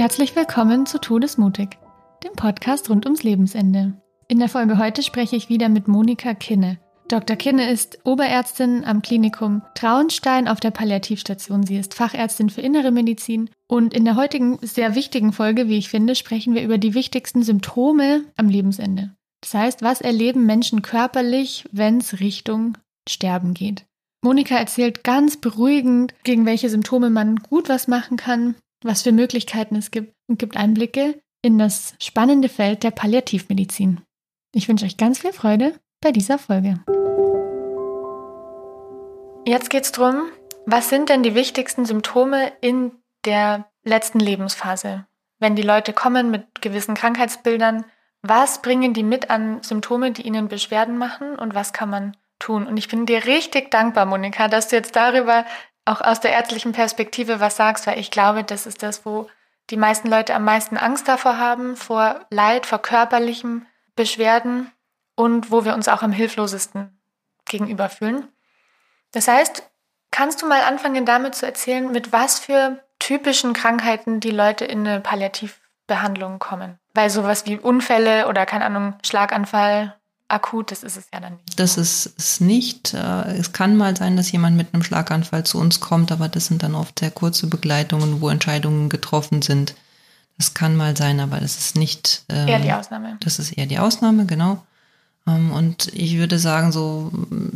Herzlich willkommen zu Todesmutig, dem Podcast rund ums Lebensende. In der Folge heute spreche ich wieder mit Monika Kinne. Dr. Kinne ist Oberärztin am Klinikum Traunstein auf der Palliativstation. Sie ist Fachärztin für Innere Medizin. Und in der heutigen sehr wichtigen Folge, wie ich finde, sprechen wir über die wichtigsten Symptome am Lebensende. Das heißt, was erleben Menschen körperlich, wenn es Richtung Sterben geht? Monika erzählt ganz beruhigend, gegen welche Symptome man gut was machen kann, was für Möglichkeiten es gibt und gibt Einblicke in das spannende Feld der Palliativmedizin. Ich wünsche euch ganz viel Freude bei dieser Folge. Jetzt geht es darum, was sind denn die wichtigsten Symptome in der letzten Lebensphase? Wenn die Leute kommen mit gewissen Krankheitsbildern, was bringen die mit an Symptome, die ihnen Beschwerden machen und was kann man tun? Und ich bin dir richtig dankbar, Monika, dass du jetzt darüber auch aus der ärztlichen Perspektive was sagst, weil ich glaube, das ist das, wo die meisten Leute am meisten Angst davor haben, vor Leid, vor körperlichen Beschwerden und wo wir uns auch am hilflosesten gegenüber fühlen. Das heißt, kannst du mal anfangen damit zu erzählen, mit was für typischen Krankheiten die Leute in eine Palliativbehandlung kommen? Weil sowas wie Unfälle oder keine Ahnung, Schlaganfall akut, das ist es ja dann nicht. Das ist es nicht. Äh, es kann mal sein, dass jemand mit einem Schlaganfall zu uns kommt, aber das sind dann oft sehr kurze Begleitungen, wo Entscheidungen getroffen sind. Das kann mal sein, aber das ist nicht. Ähm, eher die Ausnahme. Das ist eher die Ausnahme, genau. Ähm, und ich würde sagen, so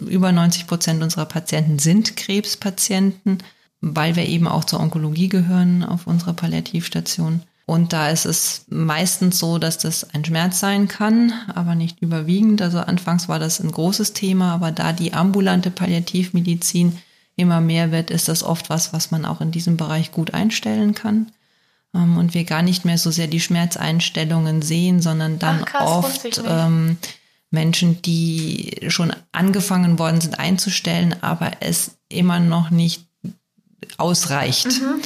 über 90 Prozent unserer Patienten sind Krebspatienten, weil wir eben auch zur Onkologie gehören auf unserer Palliativstation. Und da ist es meistens so, dass das ein Schmerz sein kann, aber nicht überwiegend. Also anfangs war das ein großes Thema, aber da die ambulante Palliativmedizin immer mehr wird, ist das oft was, was man auch in diesem Bereich gut einstellen kann. Ähm, und wir gar nicht mehr so sehr die Schmerzeinstellungen sehen, sondern dann Ach, krass, oft ähm, Menschen, die schon angefangen worden sind einzustellen, aber es immer noch nicht ausreicht. Mhm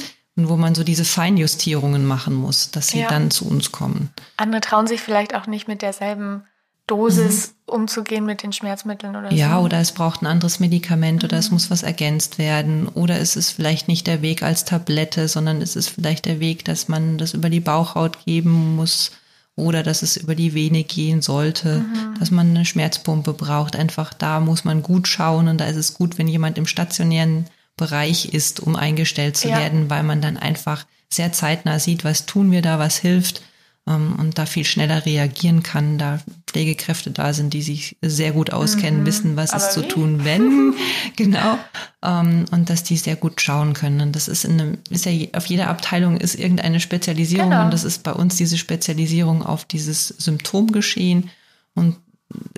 wo man so diese Feinjustierungen machen muss, dass sie ja. dann zu uns kommen. Andere trauen sich vielleicht auch nicht mit derselben Dosis mhm. umzugehen mit den Schmerzmitteln oder ja, so. Ja, oder es braucht ein anderes Medikament mhm. oder es mhm. muss was ergänzt werden oder es ist vielleicht nicht der Weg als Tablette, sondern es ist vielleicht der Weg, dass man das über die Bauchhaut geben muss oder dass es über die Vene gehen sollte, mhm. dass man eine Schmerzpumpe braucht. Einfach da muss man gut schauen und da ist es gut, wenn jemand im stationären Bereich ist, um eingestellt zu ja. werden, weil man dann einfach sehr zeitnah sieht, was tun wir da, was hilft ähm, und da viel schneller reagieren kann, da Pflegekräfte da sind, die sich sehr gut auskennen, mhm. wissen, was Aber ist zu tun, wenn, genau, ähm, und dass die sehr gut schauen können. Und das ist in einem, ist ja auf jeder Abteilung ist irgendeine Spezialisierung genau. und das ist bei uns diese Spezialisierung auf dieses Symptomgeschehen und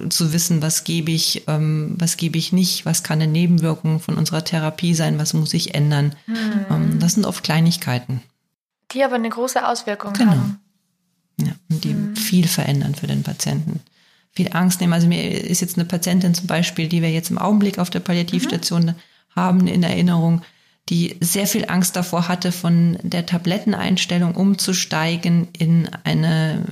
zu wissen, was gebe ich, ähm, was gebe ich nicht, was kann eine Nebenwirkung von unserer Therapie sein, was muss ich ändern. Mhm. Ähm, das sind oft Kleinigkeiten. Die aber eine große Auswirkung genau. haben. Ja, und die mhm. viel verändern für den Patienten. Viel Angst nehmen. Also mir ist jetzt eine Patientin zum Beispiel, die wir jetzt im Augenblick auf der Palliativstation mhm. haben, in Erinnerung, die sehr viel Angst davor hatte, von der Tabletteneinstellung umzusteigen in eine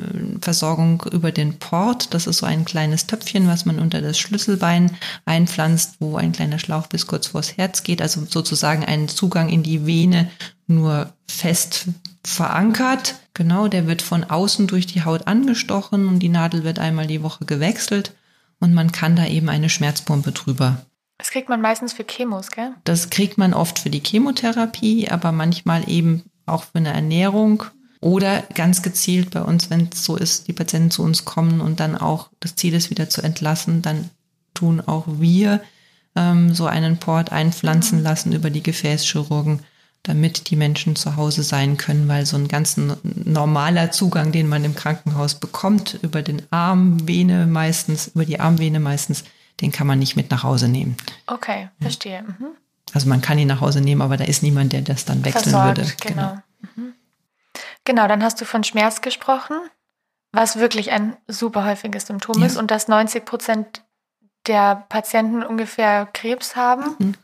Versorgung über den Port. Das ist so ein kleines Töpfchen, was man unter das Schlüsselbein einpflanzt, wo ein kleiner Schlauch bis kurz vors Herz geht. Also sozusagen einen Zugang in die Vene nur fest verankert. Genau, der wird von außen durch die Haut angestochen und die Nadel wird einmal die Woche gewechselt und man kann da eben eine Schmerzpumpe drüber das kriegt man meistens für Chemos, gell? Das kriegt man oft für die Chemotherapie, aber manchmal eben auch für eine Ernährung oder ganz gezielt bei uns, wenn es so ist, die Patienten zu uns kommen und dann auch das Ziel ist, wieder zu entlassen, dann tun auch wir ähm, so einen Port einpflanzen mhm. lassen über die Gefäßchirurgen, damit die Menschen zu Hause sein können, weil so ein ganz normaler Zugang, den man im Krankenhaus bekommt, über den Armvene meistens, über die Armvene meistens, den kann man nicht mit nach Hause nehmen. Okay, verstehe. Mhm. Also man kann ihn nach Hause nehmen, aber da ist niemand, der das dann wechseln Versorgt, würde. Genau. Genau. Mhm. genau, dann hast du von Schmerz gesprochen, was wirklich ein super häufiges Symptom ja. ist und dass 90 Prozent der Patienten ungefähr Krebs haben. Mhm.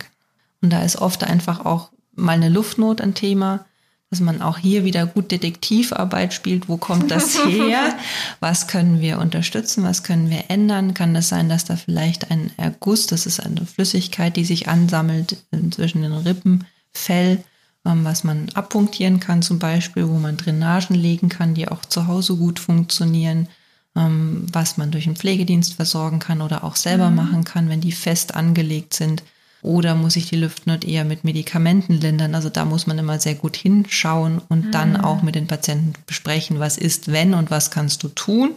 Und da ist oft einfach auch mal eine Luftnot ein Thema dass man auch hier wieder gut Detektivarbeit spielt. Wo kommt das her? Was können wir unterstützen? Was können wir ändern? Kann es das sein, dass da vielleicht ein Erguss, das ist eine Flüssigkeit, die sich ansammelt zwischen den Rippen, Fell, ähm, was man abpunktieren kann zum Beispiel, wo man Drainagen legen kann, die auch zu Hause gut funktionieren, ähm, was man durch einen Pflegedienst versorgen kann oder auch selber mhm. machen kann, wenn die fest angelegt sind. Oder muss ich die Lymphknot eher mit Medikamenten lindern? Also da muss man immer sehr gut hinschauen und mhm. dann auch mit den Patienten besprechen, was ist, wenn und was kannst du tun.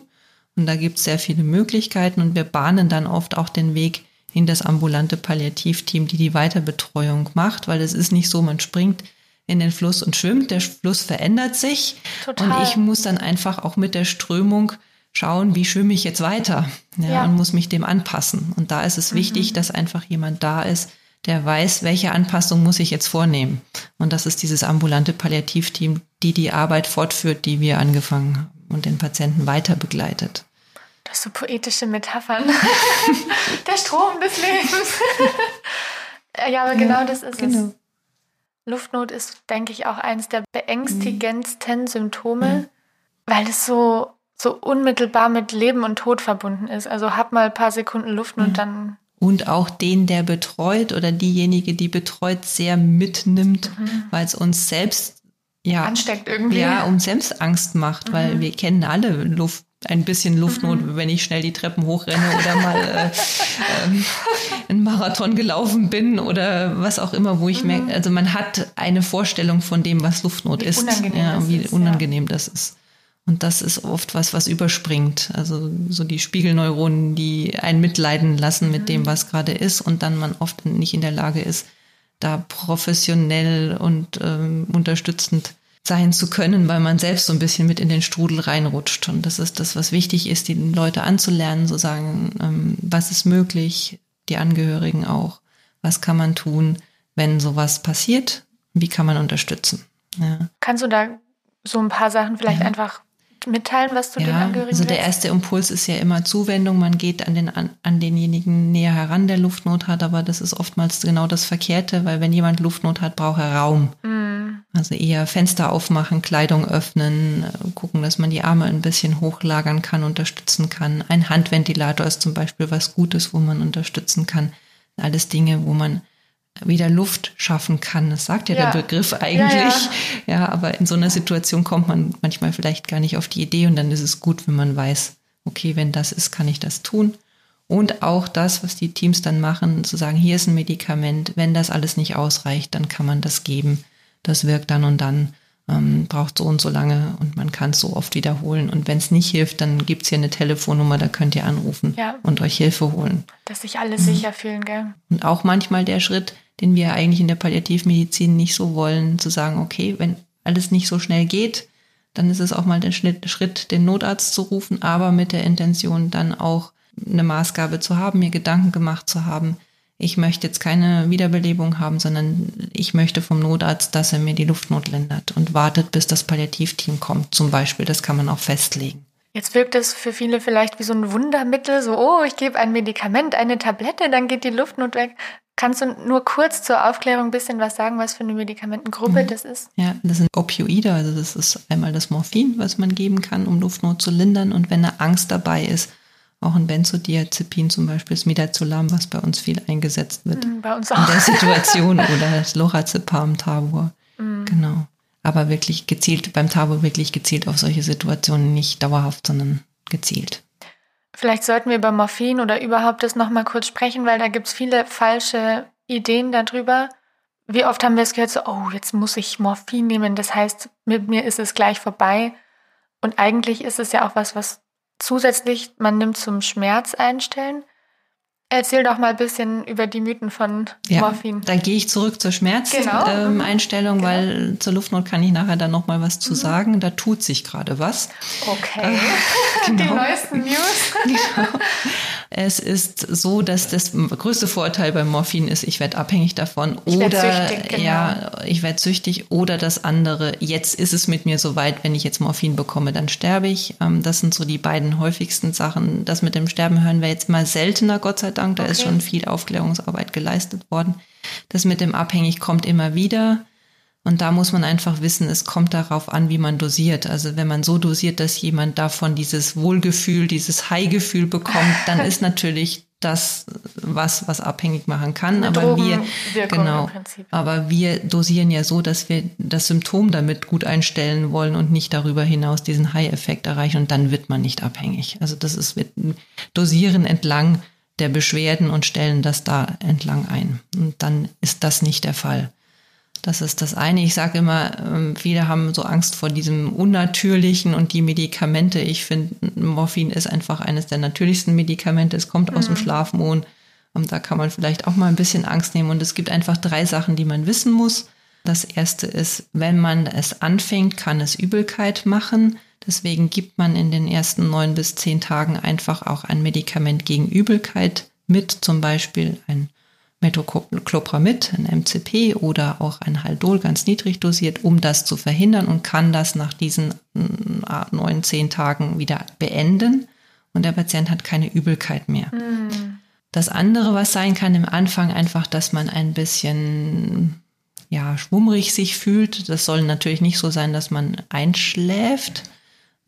Und da gibt es sehr viele Möglichkeiten und wir bahnen dann oft auch den Weg in das ambulante Palliativteam, die die Weiterbetreuung macht, weil es ist nicht so, man springt in den Fluss und schwimmt, der Fluss verändert sich Total. und ich muss dann einfach auch mit der Strömung schauen, wie schwimme ich jetzt weiter ja, ja. und muss mich dem anpassen. Und da ist es mhm. wichtig, dass einfach jemand da ist, der weiß, welche Anpassung muss ich jetzt vornehmen. Und das ist dieses ambulante Palliativteam, die die Arbeit fortführt, die wir angefangen haben und den Patienten weiter begleitet. Das so poetische Metaphern. der Strom des Lebens. ja, aber genau das ist genau. es. Luftnot ist, denke ich, auch eines der beängstigendsten Symptome, mhm. weil es so so unmittelbar mit Leben und Tod verbunden ist. Also hab mal ein paar Sekunden Luft und mhm. dann. Und auch den, der betreut oder diejenige, die betreut, sehr mitnimmt, mhm. weil es uns selbst ja ansteckt irgendwie. Ja, uns selbst Angst macht, mhm. weil wir kennen alle Luft, ein bisschen Luftnot, mhm. wenn ich schnell die Treppen hochrenne oder mal äh, ähm, einen Marathon gelaufen bin oder was auch immer, wo ich mhm. merke, also man hat eine Vorstellung von dem, was Luftnot wie ist, unangenehm ja, wie ist, unangenehm das ist. Und das ist oft was, was überspringt. Also so die Spiegelneuronen, die einen mitleiden lassen mit dem, mhm. was gerade ist und dann man oft nicht in der Lage ist, da professionell und ähm, unterstützend sein zu können, weil man selbst so ein bisschen mit in den Strudel reinrutscht. Und das ist das, was wichtig ist, die Leute anzulernen, so sagen, ähm, was ist möglich, die Angehörigen auch, was kann man tun, wenn sowas passiert, wie kann man unterstützen. Ja. Kannst du da so ein paar Sachen vielleicht ja. einfach mitteilen, was du ja, den Angehörigen Also der erste Impuls ist ja immer Zuwendung. Man geht an, den, an, an denjenigen näher heran, der Luftnot hat, aber das ist oftmals genau das Verkehrte, weil wenn jemand Luftnot hat, braucht er Raum. Mhm. Also eher Fenster aufmachen, Kleidung öffnen, gucken, dass man die Arme ein bisschen hochlagern kann, unterstützen kann. Ein Handventilator ist zum Beispiel was Gutes, wo man unterstützen kann. Alles Dinge, wo man wieder Luft schaffen kann. Das sagt ja, ja. der Begriff eigentlich. Ja, ja. aber in so einer Situation kommt man manchmal vielleicht gar nicht auf die Idee und dann ist es gut, wenn man weiß, okay, wenn das ist, kann ich das tun. Und auch das, was die Teams dann machen, zu sagen, hier ist ein Medikament, wenn das alles nicht ausreicht, dann kann man das geben. Das wirkt dann und dann ähm, braucht so und so lange und man kann es so oft wiederholen. Und wenn es nicht hilft, dann gibt es hier eine Telefonnummer, da könnt ihr anrufen ja. und euch Hilfe holen. Dass sich alle mhm. sicher fühlen, gell? Und auch manchmal der Schritt, den wir eigentlich in der Palliativmedizin nicht so wollen, zu sagen, okay, wenn alles nicht so schnell geht, dann ist es auch mal der Schritt, den Notarzt zu rufen, aber mit der Intention dann auch eine Maßgabe zu haben, mir Gedanken gemacht zu haben, ich möchte jetzt keine Wiederbelebung haben, sondern ich möchte vom Notarzt, dass er mir die Luftnot lindert und wartet, bis das Palliativteam kommt. Zum Beispiel, das kann man auch festlegen. Jetzt wirkt es für viele vielleicht wie so ein Wundermittel, so, oh, ich gebe ein Medikament, eine Tablette, dann geht die Luftnot weg. Kannst du nur kurz zur Aufklärung ein bisschen was sagen, was für eine Medikamentengruppe mhm. das ist? Ja, das sind Opioide, also das ist einmal das Morphin, was man geben kann, um Luftnot zu lindern. Und wenn eine Angst dabei ist, auch ein Benzodiazepin zum Beispiel, das Midazolam, was bei uns viel eingesetzt wird. Mhm, bei uns auch. In der Situation oder das Lorazepam, Tabor. Mhm. Genau. Aber wirklich gezielt, beim Tabor wirklich gezielt auf solche Situationen, nicht dauerhaft, sondern gezielt. Vielleicht sollten wir über Morphin oder überhaupt das nochmal kurz sprechen, weil da gibt es viele falsche Ideen darüber. Wie oft haben wir es gehört, so, oh, jetzt muss ich Morphin nehmen, das heißt, mit mir ist es gleich vorbei. Und eigentlich ist es ja auch was, was zusätzlich man nimmt zum Schmerz einstellen. Erzähl doch mal ein bisschen über die Mythen von ja, Morphin. Da gehe ich zurück zur Schmerzeinstellung, genau. ähm, genau. weil zur Luftnot kann ich nachher dann noch mal was zu mhm. sagen. Da tut sich gerade was. Okay. Äh, genau. Die neuesten News. genau. Es ist so, dass das größte Vorteil beim Morphin ist, ich werde abhängig davon ich oder süchtig, genau. ja, ich werde süchtig oder das andere, jetzt ist es mit mir soweit, wenn ich jetzt Morphin bekomme, dann sterbe ich. Ähm, das sind so die beiden häufigsten Sachen. Das mit dem Sterben hören wir jetzt mal seltener, Gott sei Dank. Da okay. ist schon viel Aufklärungsarbeit geleistet worden. Das mit dem abhängig kommt immer wieder. Und da muss man einfach wissen, es kommt darauf an, wie man dosiert. Also wenn man so dosiert, dass jemand davon dieses Wohlgefühl, dieses High-Gefühl bekommt, dann ist natürlich das was, was abhängig machen kann. Eine aber wir, genau, aber wir dosieren ja so, dass wir das Symptom damit gut einstellen wollen und nicht darüber hinaus diesen High-Effekt erreichen und dann wird man nicht abhängig. Also das ist, wir dosieren entlang der Beschwerden und stellen das da entlang ein. Und dann ist das nicht der Fall. Das ist das eine. Ich sage immer, ähm, viele haben so Angst vor diesem Unnatürlichen und die Medikamente. Ich finde, Morphin ist einfach eines der natürlichsten Medikamente. Es kommt aus dem Mhm. Schlafmond. Und da kann man vielleicht auch mal ein bisschen Angst nehmen. Und es gibt einfach drei Sachen, die man wissen muss. Das erste ist, wenn man es anfängt, kann es Übelkeit machen. Deswegen gibt man in den ersten neun bis zehn Tagen einfach auch ein Medikament gegen Übelkeit mit, zum Beispiel ein Metoclopramid, ein MCP oder auch ein Haldol ganz niedrig dosiert, um das zu verhindern und kann das nach diesen mm, neun, zehn Tagen wieder beenden und der Patient hat keine Übelkeit mehr. Mhm. Das andere, was sein kann im Anfang, einfach, dass man ein bisschen ja, schwummrig sich fühlt. Das soll natürlich nicht so sein, dass man einschläft.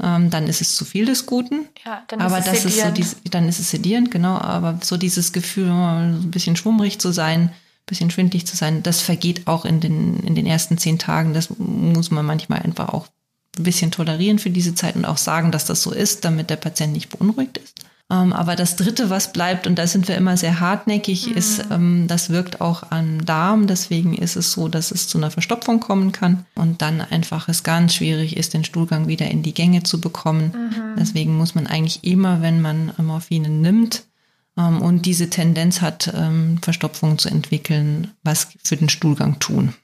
Ähm, dann ist es zu viel des Guten. Ja, dann aber ist es das ist so sedierend. dies, dann ist es sedierend, genau. Aber so dieses Gefühl, ein bisschen schwummrig zu sein, ein bisschen schwindlig zu sein, das vergeht auch in den, in den ersten zehn Tagen. Das muss man manchmal einfach auch ein bisschen tolerieren für diese Zeit und auch sagen, dass das so ist, damit der Patient nicht beunruhigt ist. Ähm, aber das Dritte, was bleibt, und da sind wir immer sehr hartnäckig, Mhm. ist, ähm, das wirkt auch am Darm. Deswegen ist es so, dass es zu einer Verstopfung kommen kann und dann einfach es ganz schwierig ist, den Stuhlgang wieder in die Gänge zu bekommen. Mhm. Deswegen muss man eigentlich immer, wenn man Morphine nimmt ähm, und diese Tendenz hat, Verstopfungen zu entwickeln, was für den Stuhlgang tun.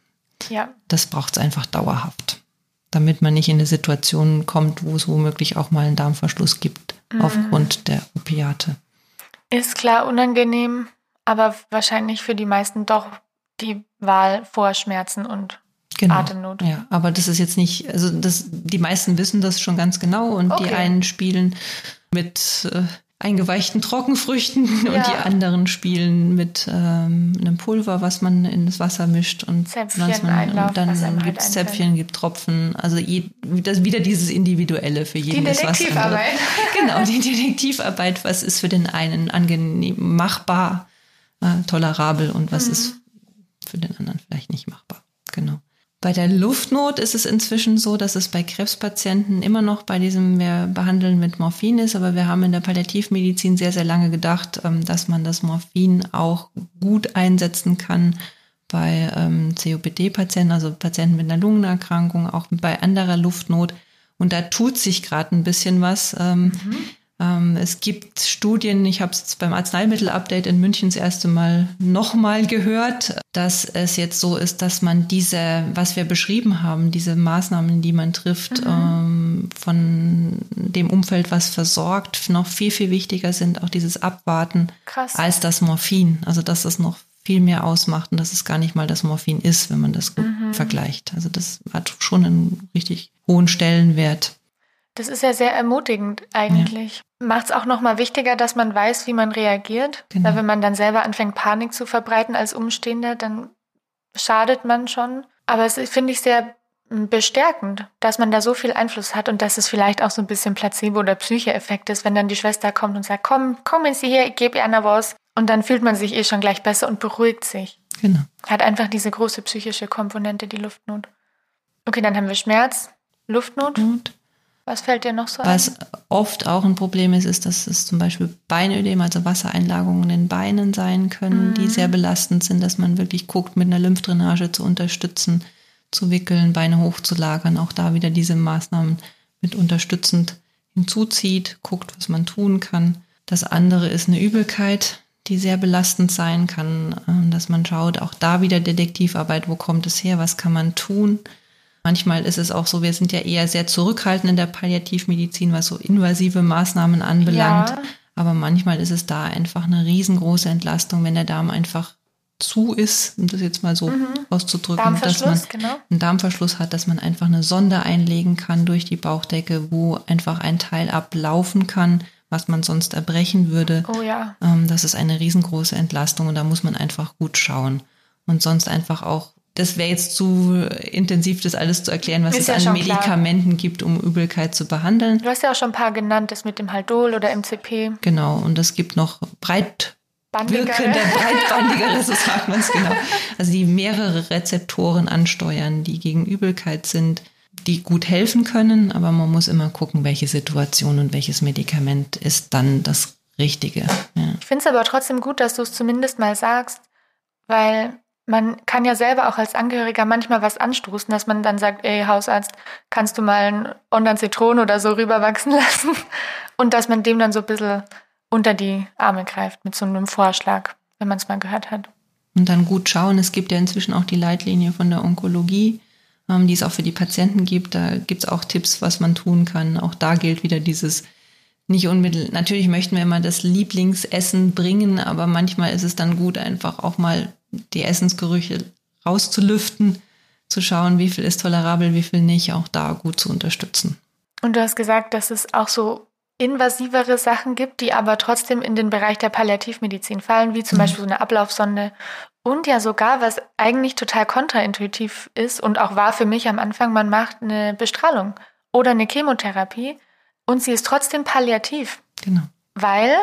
Ja, Das braucht es einfach dauerhaft, damit man nicht in eine Situation kommt, wo es womöglich auch mal einen Darmverschluss gibt Mhm. aufgrund der Opiate. ist klar unangenehm, aber wahrscheinlich für die meisten doch die Wahl vor Schmerzen und Genau. Atemnot. Ja, aber das ist jetzt nicht, also das, die meisten wissen das schon ganz genau und die Okay. einen spielen mit äh, eingeweichten Trockenfrüchten und Ja. die anderen spielen mit ähm, einem Pulver, was man in das Wasser mischt und Zäpfchen, man, Einlauf, und dann einem halt gibt es. Zäpfchen, gibt Tropfen, also je, das wieder dieses Individuelle für jeden Die. Detektivarbeit. Genau, die Detektivarbeit, was ist für den einen angenehm machbar, äh, tolerabel und was Mhm. ist für den anderen vielleicht nicht machbar. Bei der Luftnot ist es inzwischen so, dass es bei Krebspatienten immer noch bei diesem, wir behandeln mit Morphin ist, aber wir haben in der Palliativmedizin sehr, sehr lange gedacht, ähm, dass man das Morphin auch gut einsetzen kann bei ähm, COPD-Patienten, also Patienten mit einer Lungenerkrankung, auch bei anderer Luftnot. Und da tut sich gerade ein bisschen was. Ähm, ähm, es gibt Studien, ich habe es beim Arzneimittel-Update in München das erste Mal nochmal gehört, dass es jetzt so ist, dass man diese, was wir beschrieben haben, diese Maßnahmen, die man trifft, ähm, von dem Umfeld, was versorgt, noch viel, viel wichtiger sind, auch dieses Abwarten Krass. als das Morphin. Also dass das noch viel mehr ausmacht und dass es gar nicht mal das Morphin ist, wenn man das gut vergleicht. Also das hat schon einen richtig hohen Stellenwert. Das ist ja sehr ermutigend eigentlich. Macht es auch nochmal wichtiger, dass man weiß, wie man reagiert. Genau. Weil wenn man dann selber anfängt, Panik zu verbreiten als Umstehender, dann schadet man schon. Aber es finde ich sehr mm, bestärkend, dass man da so viel Einfluss hat und dass es vielleicht auch so ein bisschen Placebo- oder Psyche-Effekt ist, wenn dann die Schwester kommt und sagt, komm, kommen Sie her, ich gebe Ihnen was. Und dann fühlt man sich eh schon gleich besser und beruhigt sich. Genau. Hat einfach diese große psychische Komponente, die Luftnot. Okay, dann haben wir Schmerz, Luftnot. Und Was fällt dir noch so ein? was oft auch ein Problem ist, ist, dass es zum Beispiel Beinödem, also Wassereinlagerungen in den Beinen sein können, die sehr belastend sind, dass man wirklich guckt, mit einer Lymphdrainage zu unterstützen, zu wickeln, Beine hochzulagern, auch da wieder diese Maßnahmen mit unterstützend hinzuzieht, guckt, was man tun kann. Das andere ist eine Übelkeit, die sehr belastend sein kann, äh, dass man schaut, auch da wieder Detektivarbeit, wo kommt es her, was kann man tun. Manchmal ist es auch so, wir sind ja eher sehr zurückhaltend in der Palliativmedizin, was so invasive Maßnahmen anbelangt. Ja. Aber manchmal ist es da einfach eine riesengroße Entlastung, wenn der Darm einfach zu ist, um das jetzt mal so auszudrücken, dass man genau. einen Darmverschluss hat, dass man einfach eine Sonde einlegen kann durch die Bauchdecke, wo einfach ein Teil ablaufen kann, was man sonst erbrechen würde. Oh ja. Ähm, das ist eine riesengroße Entlastung und da muss man einfach gut schauen. Und sonst einfach auch das wäre jetzt zu intensiv, das alles zu erklären, was ist es ja an Medikamenten klar. gibt, um Übelkeit zu behandeln. Du hast ja auch schon ein paar genannt, das mit dem Haldol oder MCP. Genau, und es gibt noch breit wirkende, breitbandigere, so sagt man es genau. Also die mehrere Rezeptoren ansteuern, die gegen Übelkeit sind, die gut helfen können, aber man muss immer gucken, welche Situation und welches Medikament ist dann das Richtige. Ja. Ich finde es aber trotzdem gut, dass du es zumindest mal sagst, weil man kann ja selber auch als Angehöriger manchmal was anstoßen, dass man dann sagt, ey Hausarzt, kannst du mal einen Zitronen oder so rüberwachsen lassen? Und dass man dem dann so ein bisschen unter die Arme greift mit so einem Vorschlag, wenn man es mal gehört hat. Und dann gut schauen, es gibt ja inzwischen auch die Leitlinie von der Onkologie, ähm, die es auch für die Patienten gibt. Da gibt es auch Tipps, was man tun kann. Auch da gilt wieder dieses nicht unmittelbar. Natürlich möchten wir immer das Lieblingsessen bringen, aber manchmal ist es dann gut, einfach auch mal die Essensgerüche rauszulüften, zu schauen, wie viel ist tolerabel, wie viel nicht, auch da gut zu unterstützen. Und du hast gesagt, dass es auch so invasivere Sachen gibt, die aber trotzdem in den Bereich der Palliativmedizin fallen, wie zum mhm. Beispiel so eine Ablaufsonde. Und ja sogar, was eigentlich total kontraintuitiv ist und auch war für mich am Anfang, man macht eine Bestrahlung oder eine Chemotherapie und sie ist trotzdem palliativ. Genau. Weil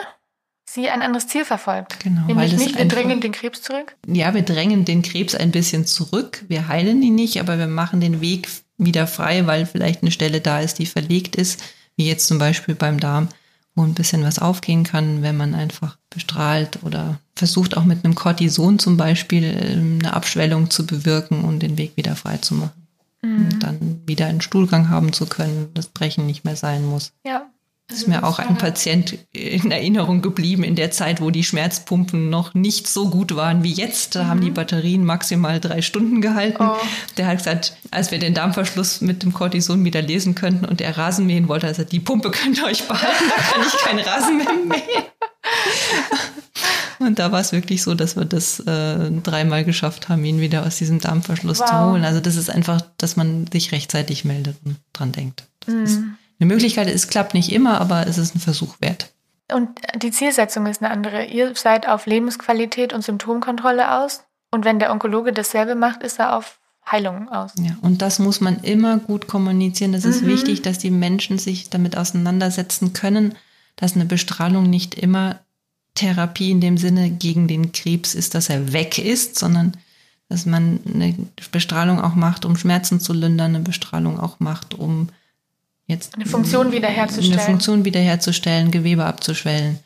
sie ein anderes Ziel verfolgt. Genau. Nämlich weil nicht, wir drängen den Krebs zurück. Ja, wir drängen den Krebs ein bisschen zurück. Wir heilen ihn nicht, aber wir machen den Weg wieder frei, weil vielleicht eine Stelle da ist, die verlegt ist, wie jetzt zum Beispiel beim Darm, wo ein bisschen was aufgehen kann, wenn man einfach bestrahlt oder versucht auch mit einem Cortison zum Beispiel ähm, eine Abschwellung zu bewirken und den Weg wieder frei zu machen. Mhm. Und dann wieder einen Stuhlgang haben zu können, das Brechen nicht mehr sein muss. Ja. Das ist mir auch ein Patient in Erinnerung geblieben in der Zeit, wo die Schmerzpumpen noch nicht so gut waren wie jetzt. Da mhm. haben die mhm. Batterien maximal drei Stunden gehalten. Oh. Der hat gesagt, als wir den Darmverschluss mit dem Cortison wieder lesen könnten und er Rasen mähen wollte, also die Pumpe könnt ihr euch behalten, da kann ich keinen Rasen mehr mähen. Und da war es wirklich so, dass wir das äh, dreimal geschafft haben, ihn wieder aus diesem Darmverschluss wow. zu holen. Also das ist einfach, dass man sich rechtzeitig meldet und dran denkt. Mhm. Eine Möglichkeit, es klappt nicht immer, aber es ist ein Versuch wert. Und die Zielsetzung ist eine andere. Ihr seid auf Lebensqualität und Symptomkontrolle aus. Und wenn der Onkologe dasselbe macht, ist er auf Heilung aus. Ja, und das muss man immer gut kommunizieren. Das ist mhm. wichtig, dass die Menschen sich damit auseinandersetzen können, dass eine Bestrahlung nicht immer Therapie in dem Sinne gegen den Krebs ist, dass er weg ist, sondern dass man eine Bestrahlung auch macht, um Schmerzen zu lindern, eine Bestrahlung auch macht, um jetzt eine Funktion wiederherzustellen. Eine Funktion wiederherzustellen, Gewebe abzuschwellen.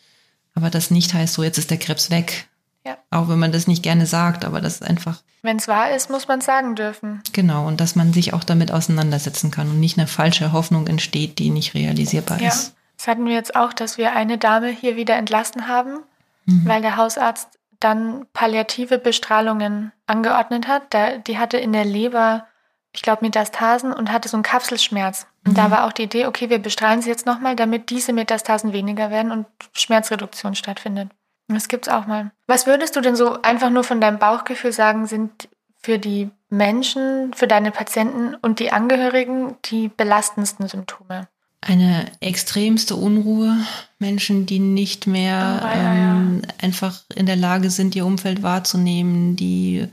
Aber das nicht heißt, so jetzt ist der Krebs weg. Ja. Auch wenn man das nicht gerne sagt, aber das ist einfach. Wenn es wahr ist, muss man es sagen dürfen. Genau, und dass man sich auch damit auseinandersetzen kann und nicht eine falsche Hoffnung entsteht, die nicht realisierbar ja. ist. Das hatten wir jetzt auch, dass wir eine Dame hier wieder entlassen haben, mhm. weil der Hausarzt dann palliative Bestrahlungen angeordnet hat. Da, die hatte in der Leber, ich glaube, Metastasen und hatte so einen Kapselschmerz. Und mhm. da war auch die Idee, okay, wir bestrahlen sie jetzt nochmal, damit diese Metastasen weniger werden und Schmerzreduktion stattfindet. Das gibt's auch mal. Was würdest du denn so einfach nur von deinem Bauchgefühl sagen, sind für die Menschen, für deine Patienten und die Angehörigen die belastendsten Symptome? eine extremste Unruhe, Menschen, die nicht mehr oh, ja, ähm, ja. einfach in der Lage sind, ihr Umfeld wahrzunehmen, die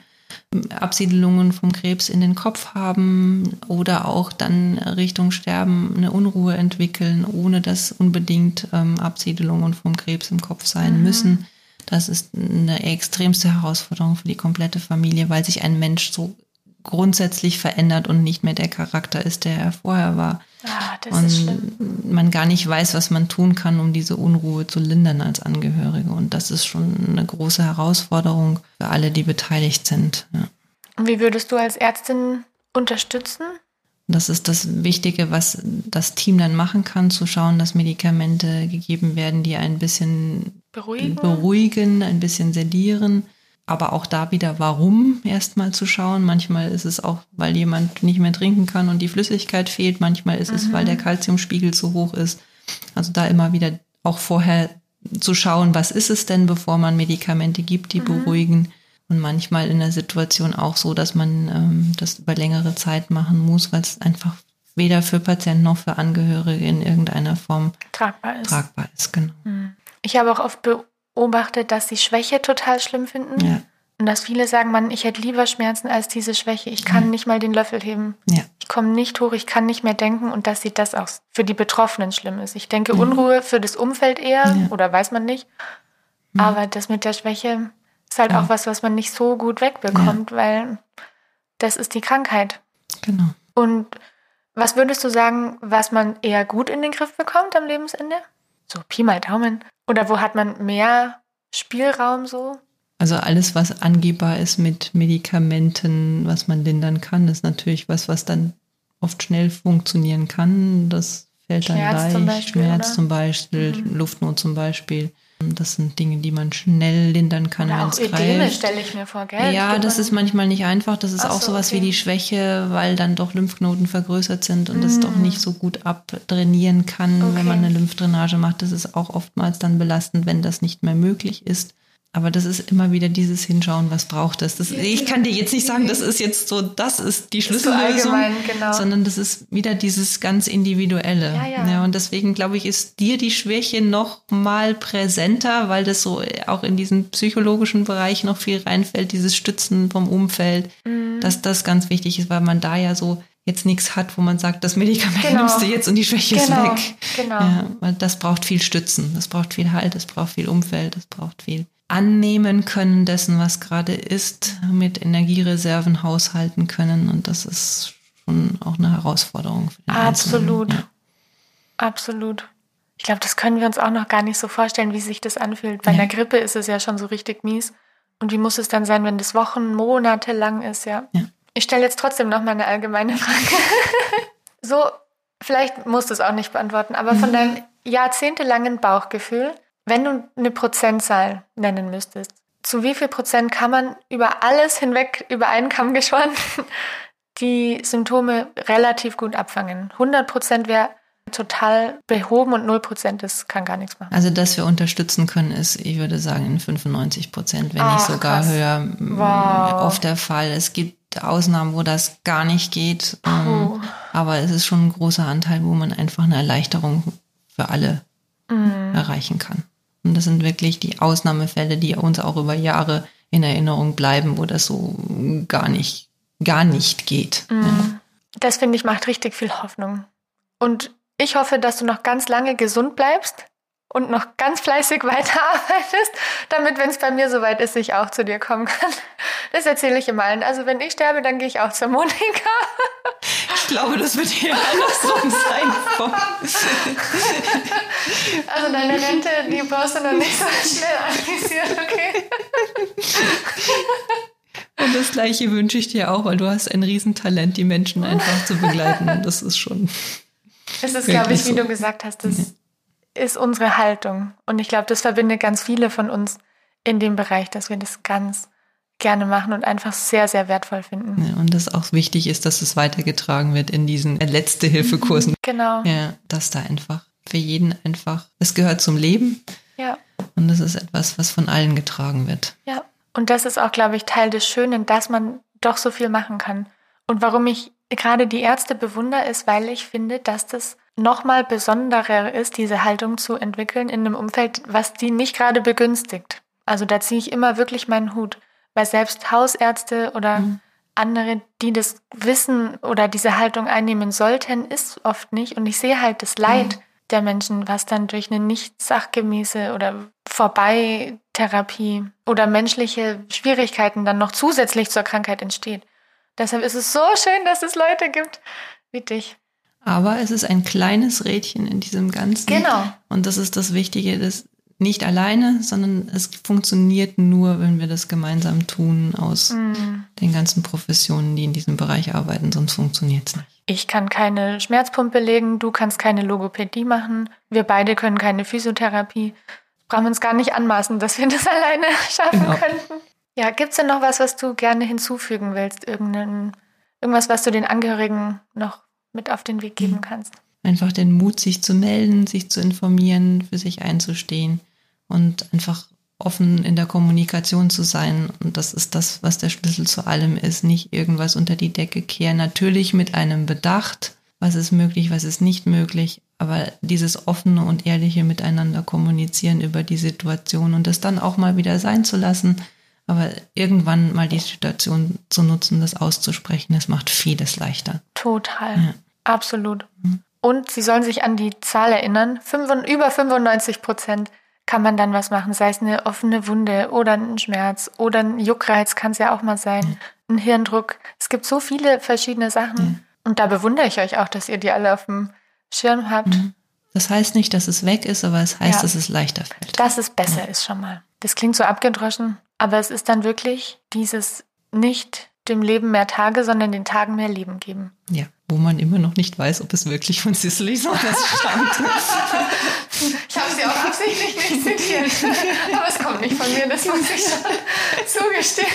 Absiedelungen vom Krebs in den Kopf haben oder auch dann Richtung Sterben eine Unruhe entwickeln, ohne dass unbedingt ähm, Absiedelungen vom Krebs im Kopf sein mhm. müssen. Das ist eine extremste Herausforderung für die komplette Familie, weil sich ein Mensch so grundsätzlich verändert und nicht mehr der Charakter ist, der er vorher war. Ah, das und ist schlimm. man gar nicht weiß, was man tun kann, um diese Unruhe zu lindern als Angehörige. Und das ist schon eine große Herausforderung für alle, die beteiligt sind. Ja. Und wie würdest du als Ärztin unterstützen? Das ist das Wichtige, was das Team dann machen kann, zu schauen, dass Medikamente gegeben werden, die ein bisschen beruhigen, beruhigen ein bisschen sedieren aber auch da wieder, warum erstmal zu schauen. Manchmal ist es auch, weil jemand nicht mehr trinken kann und die Flüssigkeit fehlt. Manchmal ist mhm. es, weil der Kalziumspiegel zu hoch ist. Also da immer wieder auch vorher zu schauen, was ist es denn, bevor man Medikamente gibt, die mhm. beruhigen. Und manchmal in der Situation auch so, dass man ähm, das über längere Zeit machen muss, weil es einfach weder für Patienten noch für Angehörige in irgendeiner Form tragbar ist. Tragbar ist, genau. Mhm. Ich habe auch oft beobachtet, dass sie Schwäche total schlimm finden. Ja. Und dass viele sagen, man, ich hätte lieber Schmerzen als diese Schwäche. Ich kann nicht mal den Löffel heben. Ja. Ich komme nicht hoch, ich kann nicht mehr denken und dass sie das auch für die Betroffenen schlimm ist. Ich denke Unruhe für das Umfeld eher Ja. oder weiß man nicht. Aber das mit der Schwäche ist halt Ja. auch was, was man nicht so gut wegbekommt, weil das ist die Krankheit. Genau. Und was würdest du sagen, was man eher gut in den Griff bekommt am Lebensende? So Pi mal Daumen. Oder wo hat man mehr Spielraum so? Also alles, was angehbar ist mit Medikamenten, was man lindern kann, ist natürlich was, was dann oft schnell funktionieren kann. Das fällt dann Schmerz leicht. zum Beispiel, Schmerz oder? zum Beispiel, Mhm. Luftnot zum Beispiel. Das sind Dinge, die man schnell lindern kann, wenn es greift. stelle ich mir vor, gell? Ja, das ist manchmal nicht einfach. Das ist Ach auch so, sowas okay. wie die Schwäche, weil dann doch Lymphknoten vergrößert sind und es doch nicht so gut abtrainieren kann, Okay. wenn man eine Lymphdrainage macht. Das ist auch oftmals dann belastend, wenn das nicht mehr möglich ist. Aber das ist immer wieder dieses Hinschauen, was braucht es. Das, ich kann dir jetzt nicht sagen, das ist jetzt so, das ist die so Schlüssellösung, genau. sondern das ist wieder dieses ganz Individuelle. Ja, ja. und deswegen glaube ich, ist dir die Schwäche noch mal präsenter, weil das so auch in diesen psychologischen Bereich noch viel reinfällt, dieses Stützen vom Umfeld, Mhm. dass das ganz wichtig ist, weil man da ja so jetzt nichts hat, wo man sagt, das Medikament Genau. nimmst du jetzt und die Schwäche Genau, ist weg. genau. Ja, weil das braucht viel Stützen, das braucht viel Halt, das braucht viel Umfeld, das braucht viel annehmen können dessen, was gerade ist, mit Energiereserven haushalten können und das ist schon auch eine Herausforderung Absolut. Einzelnen. Absolut. Ich glaube, das können wir uns auch noch gar nicht so vorstellen, wie sich das anfühlt. Bei Ja. einer Grippe ist es ja schon so richtig mies. Und wie muss es dann sein, wenn das Wochen, Monate lang ist, ja? Ja. Ich stelle jetzt trotzdem noch mal eine allgemeine Frage. so, vielleicht musst du es auch nicht beantworten, aber Mhm. von deinem jahrzehntelangen Bauchgefühl, wenn du eine Prozentzahl nennen müsstest, zu wie viel Prozent kann man über alles hinweg über einen Kamm geschoren die Symptome relativ gut abfangen? 100 Prozent wäre total behoben und 0 Prozent das kann gar nichts machen. Also, dass wir unterstützen können, ist, ich würde sagen, in 95 Prozent, wenn Ach, nicht sogar krass. höher, Wow. oft der Fall. Es gibt Ausnahmen, wo das gar nicht geht. ähm. Aber es ist schon ein großer Anteil, wo man einfach eine Erleichterung für alle Mhm. erreichen kann. Und das sind wirklich die Ausnahmefälle, die uns auch über Jahre in Erinnerung bleiben, wo das so gar nicht, gar nicht geht. Ja. Das finde ich macht richtig viel Hoffnung. Und ich hoffe, dass du noch ganz lange gesund bleibst und noch ganz fleißig weiterarbeitest, damit, wenn es bei mir soweit ist, ich auch zu dir kommen kann. Das erzähle ich immer allen. Also wenn ich sterbe, dann gehe ich auch zur Monika. Ich glaube, das wird hier andersrum sein. Also deine Rente, die brauchst du noch nicht so schnell anvisieren, okay? Und das Gleiche wünsche ich dir auch, weil du hast ein Riesentalent, die Menschen einfach zu begleiten. Das ist schon. Es ist, glaube ich, wie so. du gesagt hast, das ist unsere Haltung. Und ich glaube, das verbindet ganz viele von uns in dem Bereich, dass wir das ganz gerne machen und einfach sehr, sehr wertvoll finden. Ja, und das auch wichtig ist, dass es weitergetragen wird in diesen Letzte-Hilfe-Kursen. Genau. Ja, dass da einfach für jeden einfach, es gehört zum Leben Ja, und das ist etwas, was von allen getragen wird. ja. Und das ist auch, glaube ich, Teil des Schönen, dass man doch so viel machen kann. Und warum ich gerade die Ärzte bewundere, ist, weil ich finde, dass das nochmal besonderer ist, diese Haltung zu entwickeln in einem Umfeld, was die nicht gerade begünstigt. Also da ziehe ich immer wirklich meinen Hut, weil selbst Hausärzte oder andere, die das wissen oder diese Haltung einnehmen sollten, ist oft nicht. Und ich sehe halt das Leid der Menschen, was dann durch eine nicht sachgemäße oder Vorbeitherapie oder menschliche Schwierigkeiten dann noch zusätzlich zur Krankheit entsteht. Deshalb ist es so schön, dass es Leute gibt wie dich. Aber es ist ein kleines Rädchen in diesem Ganzen. Genau. Und das ist das Wichtige, das nicht alleine, sondern es funktioniert nur, wenn wir das gemeinsam tun aus Mhm. den ganzen Professionen, die in diesem Bereich arbeiten, sonst funktioniert es nicht. Ich kann keine Schmerzpumpe legen, du kannst keine Logopädie machen, wir beide können keine Physiotherapie. Brauchen wir uns gar nicht anmaßen, dass wir das alleine schaffen Genau. könnten. Ja, gibt's denn noch was, was du gerne hinzufügen willst? Irgendein, irgendwas, was du den Angehörigen noch mit auf den Weg geben kannst? Einfach den Mut, sich zu melden, sich zu informieren, für sich einzustehen und einfach offen in der Kommunikation zu sein. Und das ist das, was der Schlüssel zu allem ist. Nicht irgendwas unter die Decke kehren. Natürlich mit einem Bedacht, was ist möglich, was ist nicht möglich. Aber dieses offene und ehrliche Miteinander kommunizieren über die Situation und das dann auch mal wieder sein zu lassen, Aber irgendwann mal die Situation zu nutzen, das auszusprechen, das macht vieles leichter. Total. Ja. Absolut. Mhm. Und sie sollen sich an die Zahl erinnern. Fünf, über 95 Prozent kann man dann was machen, sei es eine offene Wunde oder ein Schmerz oder ein Juckreiz kann es ja auch mal sein, ein Hirndruck. Es gibt so viele verschiedene Sachen. Mhm. Und da bewundere ich euch auch, dass ihr die alle auf dem Schirm habt. Mhm. Das heißt nicht, dass es weg ist, aber es heißt, ja. dass es leichter fällt. Dass es besser ja. ist schon mal. Das klingt so abgedroschen, aber es ist dann wirklich dieses nicht dem Leben mehr Tage, sondern den Tagen mehr Leben geben. Ja, wo man immer noch nicht weiß, ob es wirklich von Cicely so stammt. ich habe sie auch absichtlich nicht zitiert, aber es kommt nicht von mir, das muss ich schon zugestehen.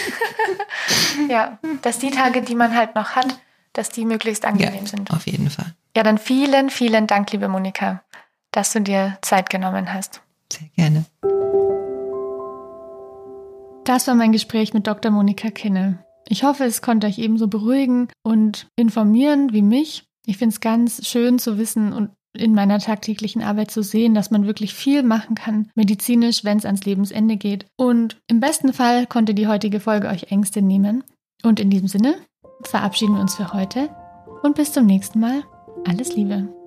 ja, dass die Tage, die man halt noch hat, dass die möglichst angenehm ja, sind. Auf jeden Fall. Ja, dann vielen, vielen Dank, liebe Monika, dass du dir Zeit genommen hast. Sehr gerne. Das war mein Gespräch mit Dr. Monika Kinne. Ich hoffe, es konnte euch ebenso beruhigen und informieren wie mich. Ich finde es ganz schön zu wissen und in meiner tagtäglichen Arbeit zu sehen, dass man wirklich viel machen kann, medizinisch, wenn es ans Lebensende geht. Und im besten Fall konnte die heutige Folge euch Ängste nehmen. Und in diesem Sinne verabschieden wir uns für heute und bis zum nächsten Mal. Alles Liebe.